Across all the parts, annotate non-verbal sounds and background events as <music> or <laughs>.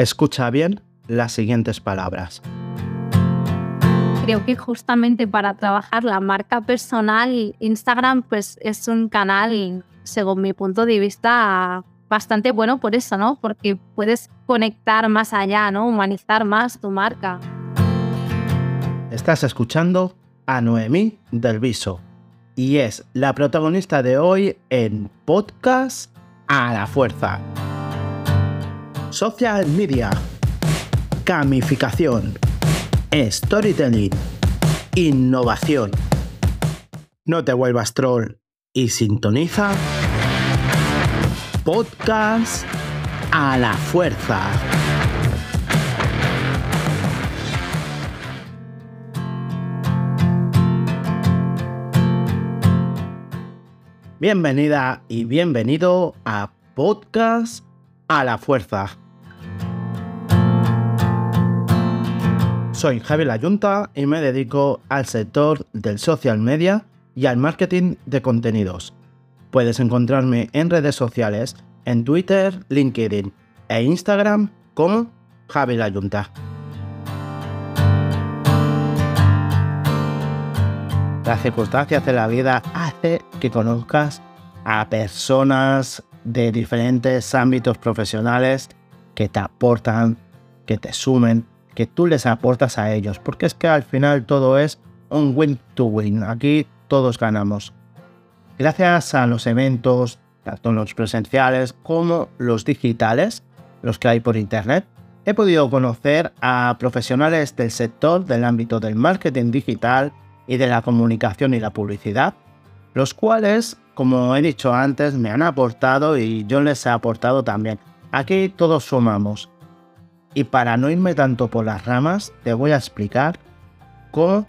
Escucha bien las siguientes palabras. Creo que justamente para trabajar la marca personal, Instagram pues es un canal, según mi punto de vista, bastante bueno por eso, ¿no? Porque puedes conectar más allá, ¿no? Humanizar más tu marca. Estás escuchando a Noemí del Viso y es la protagonista de hoy en Podcast a la Fuerza. Social Media, Gamificación, Storytelling, Innovación. No te vuelvas troll y sintoniza Podcast a la Fuerza. Bienvenida y bienvenido a Podcast a la Fuerza. Soy Javi Layunta y me dedico al sector del social media y al marketing de contenidos. Puedes encontrarme en redes sociales, en Twitter, LinkedIn e Instagram como Javi Layunta. Las circunstancias de la vida hace que conozcas a personas de diferentes ámbitos profesionales que te aportan, que te sumen, que tú les aportas a ellos, porque es que al final todo es un win to win, aquí todos ganamos. Gracias a los eventos, tanto los presenciales como los digitales, los que hay por internet, he podido conocer a profesionales del sector del ámbito del marketing digital, y de la comunicación y la publicidad, los cuales, como he dicho antes, me han aportado y yo les he aportado también. Aquí todos sumamos. Y para no irme tanto por las ramas, te voy a explicar cómo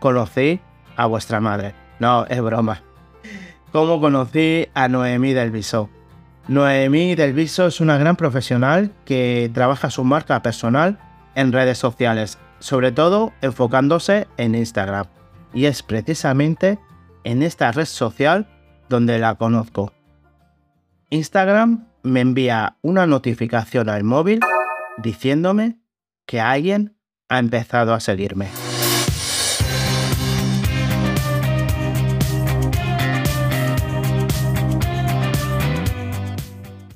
conocí a vuestra madre. No, es broma. Cómo conocí a Noemí del Viso. Noemí del Viso es una gran profesional que trabaja su marca personal en redes sociales, sobre todo enfocándose en Instagram y es precisamente en esta red social donde la conozco. Instagram me envía una notificación al móvil diciéndome que alguien ha empezado a seguirme.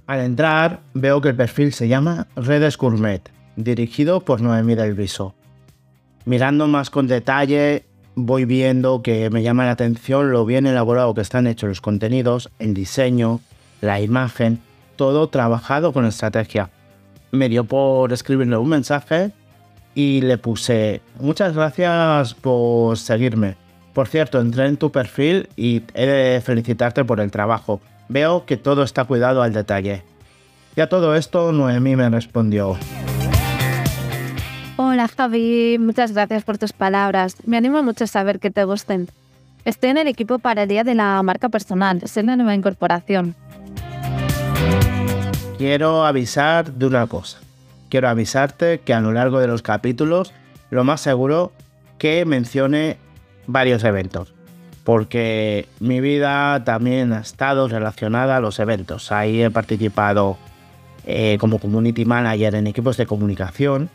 Al entrar veo que el perfil se llama Redes Gourmet, dirigido por Noemí del Viso. Mirando más con detalle voy viendo que me llama la atención lo bien elaborado que están hechos los contenidos, el diseño, la imagen, todo trabajado con estrategia. Me dio por escribirle un mensaje y le puse muchas gracias por seguirme. Por cierto, entré en tu perfil y he de felicitarte por el trabajo. Veo que todo está cuidado al detalle. Y a todo esto Noemí me respondió. Hola Javi, muchas gracias por tus palabras. Me anima mucho saber que te gusten. Estoy en el equipo para el Día de la Marca Personal, es una nueva incorporación. Quiero avisar de una cosa. Quiero avisarte que a lo largo de los capítulos, lo más seguro que mencione varios eventos. Porque mi vida también ha estado relacionada a los eventos. Ahí he participado eh, como community manager en equipos de comunicación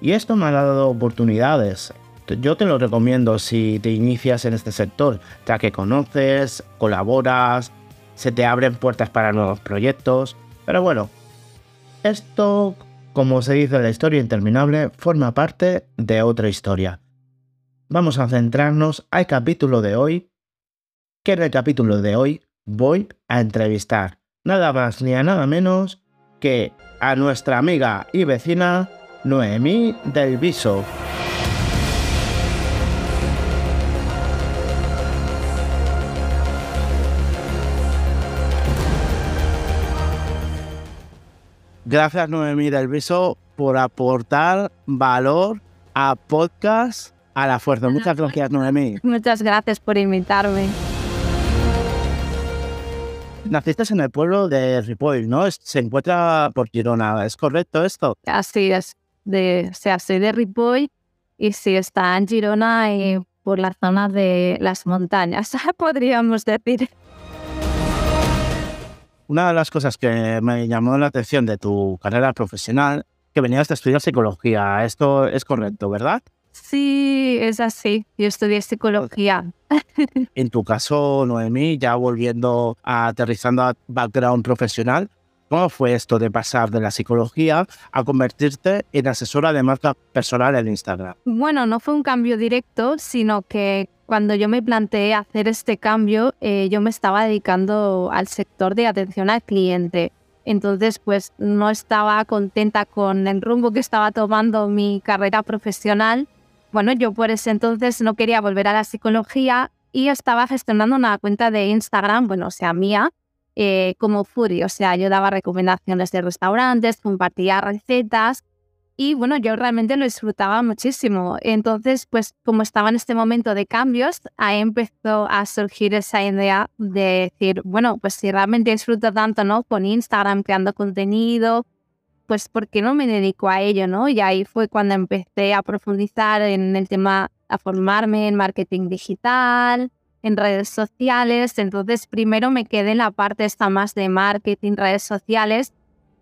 y esto me ha dado oportunidades. Yo te lo recomiendo si te inicias en este sector, ya que conoces, colaboras, se te abren puertas para nuevos proyectos. Pero bueno, esto, como se dice en la historia interminable, forma parte de otra historia. Vamos a centrarnos al capítulo de hoy, que en el capítulo de hoy voy a entrevistar nada más ni a nada menos que a nuestra amiga y vecina Noemí del Viso. Gracias Noemí del Viso por aportar valor a podcast a la fuerza. Muchas gracias Noemí. Muchas gracias por invitarme. Naciste en el pueblo de Ripoll, ¿no? Se encuentra por Girona, ¿es correcto esto? Así es de, se hace de Ripoll y si está en Girona y por la zona de las montañas, <laughs> podríamos decir. Una de las cosas que me llamó la atención de tu carrera profesional que venías de estudiar psicología. Esto es correcto, ¿verdad? Sí, es así. Yo estudié psicología. <laughs> En tu caso, Noemí, ya volviendo a aterrizando a background profesional, ¿cómo fue esto de pasar de la psicología a convertirte en asesora de marca personal en Instagram? Bueno, no fue un cambio directo, sino que cuando yo me planteé hacer este cambio, eh, yo me estaba dedicando al sector de atención al cliente. Entonces, pues no estaba contenta con el rumbo que estaba tomando mi carrera profesional bueno, yo por ese entonces no quería volver a la psicología y estaba gestionando una cuenta de Instagram, bueno, o sea, mía, eh, como Fury, o sea, yo daba recomendaciones de restaurantes, compartía recetas y bueno, yo realmente lo disfrutaba muchísimo. Entonces, pues como estaba en este momento de cambios, ahí empezó a surgir esa idea de decir, bueno, pues si realmente disfruto tanto, ¿no? Con Instagram, creando contenido, pues ¿por qué no me dedico a ello, no? Y ahí fue cuando empecé a profundizar en el tema, a formarme en marketing digital, en redes sociales. Entonces, primero me quedé en la parte esta más de marketing, redes sociales,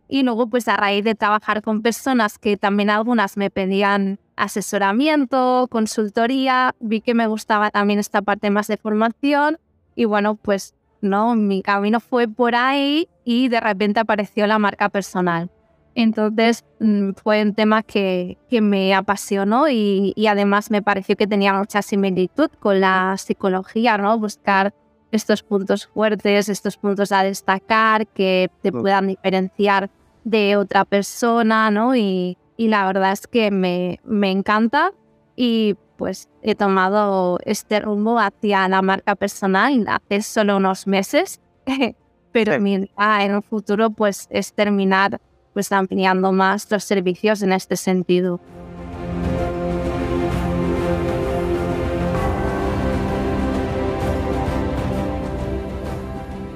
y luego pues a raíz de trabajar con personas que también algunas me pedían asesoramiento, consultoría, vi que me gustaba también esta parte más de formación y bueno, pues no, mi camino fue por ahí y de repente apareció la marca personal. Entonces mm, fue un tema que, que me apasionó y, y, además me pareció que tenía mucha similitud con la psicología, ¿no? Buscar estos puntos fuertes, estos puntos a destacar que te puedan diferenciar de otra persona, ¿no? Y, y la verdad es que me, me encanta y pues he tomado este rumbo hacia la marca personal hace solo unos meses, <laughs> pero mi idea en un futuro pues es terminar pues ampliando más los servicios en este sentido.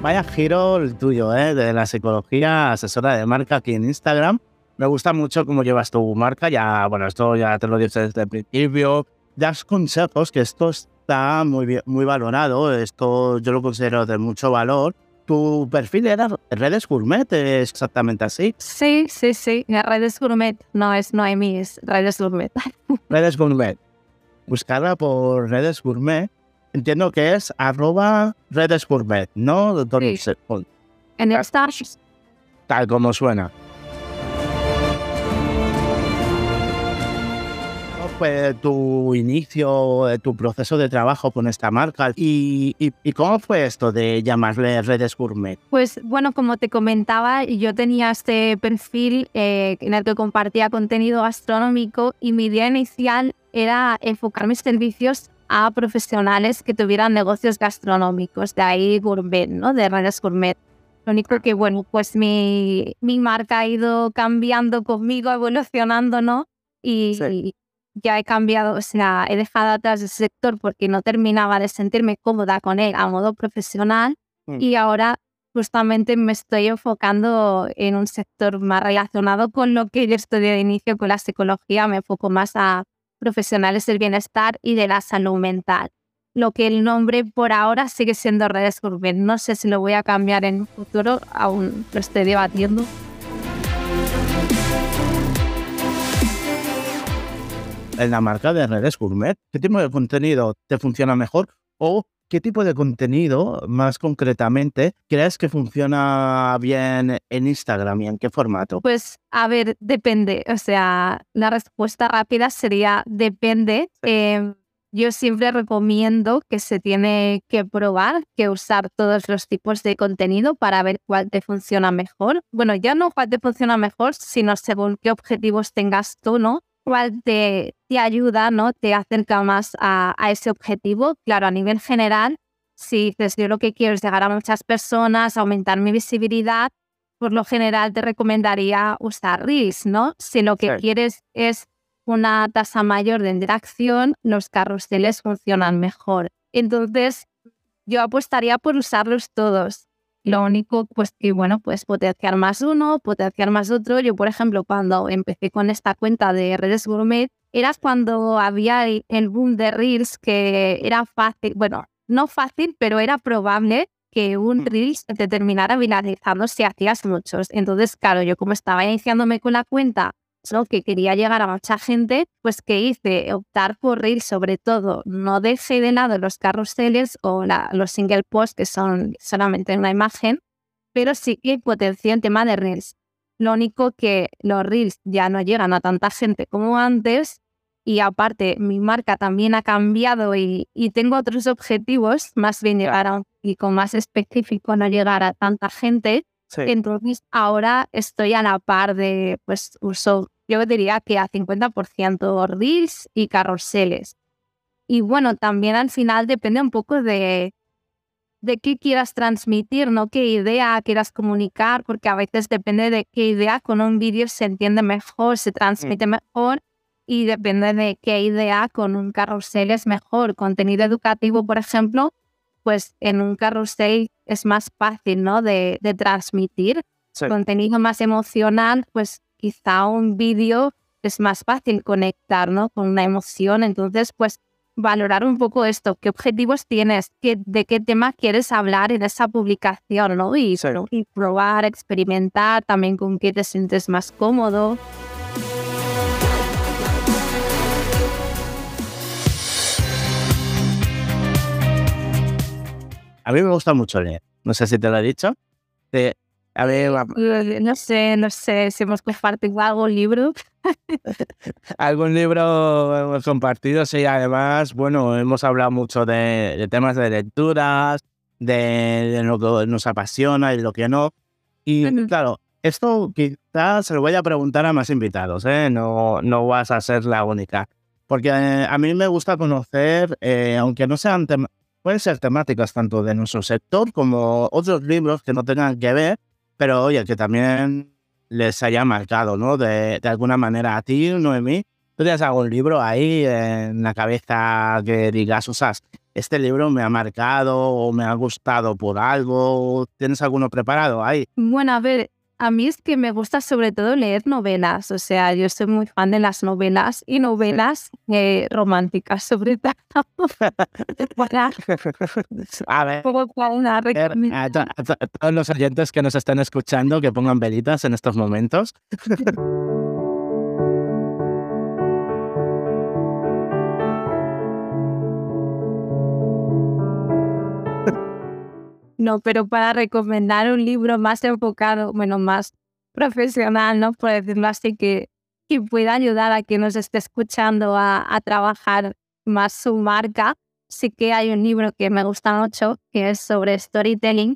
Vaya giro el tuyo, ¿eh? de la psicología, asesora de marca aquí en Instagram. Me gusta mucho cómo llevas tu marca. Ya, bueno, esto ya te lo dije desde el principio. Das consejos, que esto está muy, bien, muy valorado. Esto yo lo considero de mucho valor tu perfil era redes gourmet, ¿es exactamente así? Sí, sí, sí, redes gourmet, no es Noemi, es redes gourmet. <laughs> Redes gourmet. Buscarla por redes gourmet. Entiendo que es arroba redes gourmet, ¿no? Sí. En el Tal como suena. Fue tu inicio, tu proceso de trabajo con esta marca? ¿Y, y, cómo fue esto de llamarle Redes Gourmet? Pues bueno, como te comentaba, yo tenía este perfil eh, en el que compartía contenido gastronómico y mi idea inicial era enfocar mis servicios a profesionales que tuvieran negocios gastronómicos, de ahí gourmet, ¿no? De redes gourmet. Lo único que, bueno, pues mi, mi marca ha ido cambiando conmigo, evolucionando, ¿no? Y, sí ya he cambiado, o sea, he dejado atrás ese sector porque no terminaba de sentirme cómoda con él a modo profesional mm. y ahora justamente me estoy enfocando en un sector más relacionado con lo que yo estudié de inicio con la psicología, me enfoco más a profesionales del bienestar y de la salud mental. Lo que el nombre por ahora sigue siendo redes gourmet. No sé si lo voy a cambiar en un futuro, aún lo estoy debatiendo. En la marca de redes gourmet? ¿Qué tipo de contenido te funciona mejor? ¿O qué tipo de contenido, más concretamente, crees que funciona bien en Instagram y en qué formato? Pues, a ver, depende. O sea, la respuesta rápida sería depende. Em, yo siempre recomiendo que se tiene que probar, que usar todos los tipos de contenido para ver cuál te funciona mejor. Bueno, ya no cuál te funciona mejor, sino según qué objetivos tengas tú, ¿no? Cual te, te ayuda, ¿no? Te acerca más a, a, ese objetivo. Claro, a nivel general, si dices yo lo que quiero es llegar a muchas personas, aumentar mi visibilidad, por lo general te recomendaría usar Reels, ¿no? Si lo que quieres es una tasa mayor de interacción, los carruseles funcionan mejor. Entonces, yo apostaría por usarlos todos. Lo único, pues que bueno, pues potenciar más uno, potenciar más otro. Yo, por ejemplo, cuando empecé con esta cuenta de redes gourmet, era cuando había el boom de Reels que era fácil, bueno, no fácil, pero era probable que un mm. Reels te terminara viralizando si hacías muchos. Entonces, claro, yo como estaba iniciándome con la cuenta ¿no? que quería llegar a mucha gente, pues que hice optar por Reels sobre todo. No dejé de lado los carruseles o los single posts que son solamente una imagen, pero sí que potencié el tema de Reels. Lo único que los Reels ya no llegan a tanta gente como antes y aparte mi marca también ha cambiado y, tengo otros objetivos, más bien llegar a y con más específico no llegar a tanta gente. Entonces ahora estoy a la par de, pues uso, yo diría que a 50% reels y carruseles. Y bueno, también al final depende un poco de, de qué quieras transmitir, ¿no? Qué idea quieras comunicar, porque a veces depende de qué idea con un vídeo se entiende mejor, se transmite mm. mejor y depende de qué idea con un carrusel es mejor. Contenido educativo, por ejemplo, pues en un carrusel es más fácil, ¿no? De, transmitir. Contenido más emocional, pues quizá un vídeo es más fácil conectar, ¿no? Con una emoción. Entonces, pues valorar un poco esto, qué objetivos tienes, qué, de qué tema quieres hablar en esa publicación, ¿no? Y, y probar, experimentar también con qué te sientes más cómodo. A mí me gusta mucho leer. No sé si te lo he dicho. a ver, no sé, no sé si hemos compartido algún libro. <laughs> algún libro hemos compartido, sí. Además, bueno, hemos hablado mucho de, temas de lecturas, de, lo que nos apasiona y lo que no. Y claro, esto quizás se lo voy a preguntar a más invitados, ¿eh? No, no vas a ser la única. Porque eh, a mí me gusta conocer, eh, aunque no sean temas pueden ser temáticas tanto de nuestro sector como otros libros que no tengan que ver, pero oye, que también les haya marcado, ¿no? De, de alguna manera a ti, Noemí. ¿Tú tienes algún libro ahí en la cabeza que digas, o sea, este libro me ha marcado o me ha gustado por algo? ¿Tienes alguno preparado ahí? Bueno, a ver, a mí es que me gusta sobre todo leer novelas, o sea, yo soy muy fan de las novelas y novelas eh, románticas sobre todo. <laughs> a ver, a, todos los oyentes que nos están escuchando que pongan velitas en estos momentos. <laughs> No, pero para recomendar un libro más enfocado, bueno, más profesional, ¿no? Por decirlo así, que, que pueda ayudar a quien nos esté escuchando a, a trabajar más su marca, sí que hay un libro que me gusta mucho, que es sobre storytelling,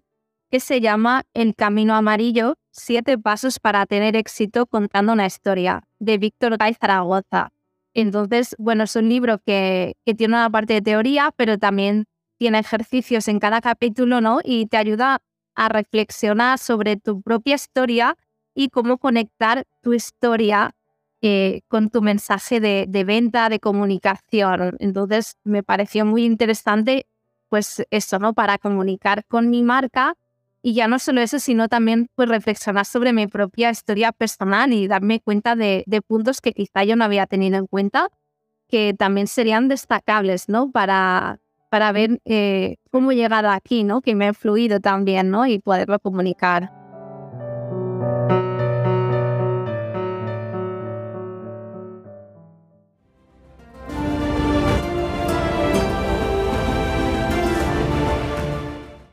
que se llama El Camino Amarillo, siete pasos para tener éxito contando una historia, de Víctor Gay Zaragoza. Entonces, bueno, es un libro que, que tiene una parte de teoría, pero también tiene ejercicios en cada capítulo, ¿no? Y te ayuda a reflexionar sobre tu propia historia y cómo conectar tu historia eh, con tu mensaje de, venta, de comunicación. Entonces, me pareció muy interesante, pues eso, ¿no? Para comunicar con mi marca y ya no solo eso, sino también pues reflexionar sobre mi propia historia personal y darme cuenta de, de puntos que quizá yo no había tenido en cuenta que también serían destacables, ¿no? Para, para ver eh, cómo he llegado aquí, ¿no? Que me ha fluido también, ¿no? Y poderlo comunicar.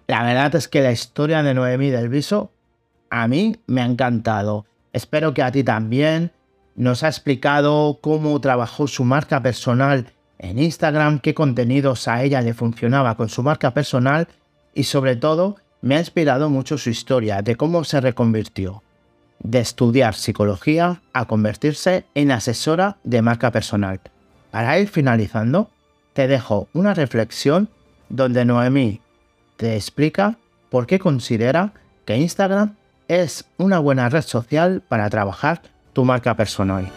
La verdad es que la historia de Noemí del Viso a mí me ha encantado. Espero que a ti también. Nos ha explicado cómo trabajó su marca personal en Instagram, qué contenidos a ella le funcionaba con su marca personal y sobre todo me ha inspirado mucho su historia de cómo se reconvirtió de estudiar psicología a convertirse en asesora de marca personal. Para ir finalizando, te dejo una reflexión donde Noemí te explica por qué considera que Instagram es una buena red social para trabajar tu marca personal.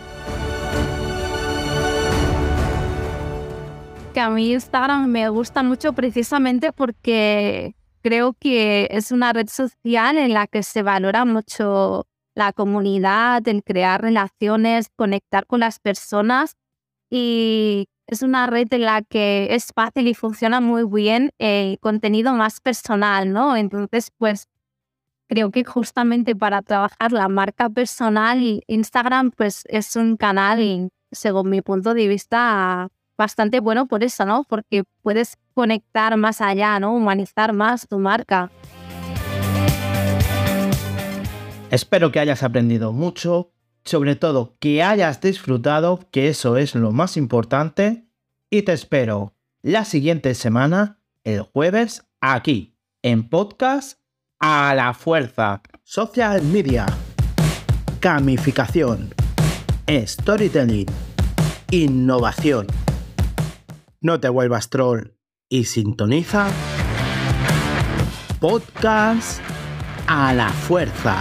Que a mí Instagram me gusta mucho precisamente porque creo que es una red social en la que se valora mucho la comunidad, el crear relaciones, conectar con las personas y es una red en la que es fácil y funciona muy bien el contenido más personal, ¿no? Entonces, pues creo que justamente para trabajar la marca personal, Instagram pues es un canal, según mi punto de vista, bastante bueno por eso, ¿no? Porque puedes conectar más allá, ¿no? Humanizar más tu marca. Espero que hayas aprendido mucho, sobre todo que hayas disfrutado, que eso es lo más importante, y te espero la siguiente semana, el jueves, aquí, en podcast a la fuerza. Social media, gamificación, storytelling, innovación. No te vuelvas troll y sintoniza podcast a la fuerza.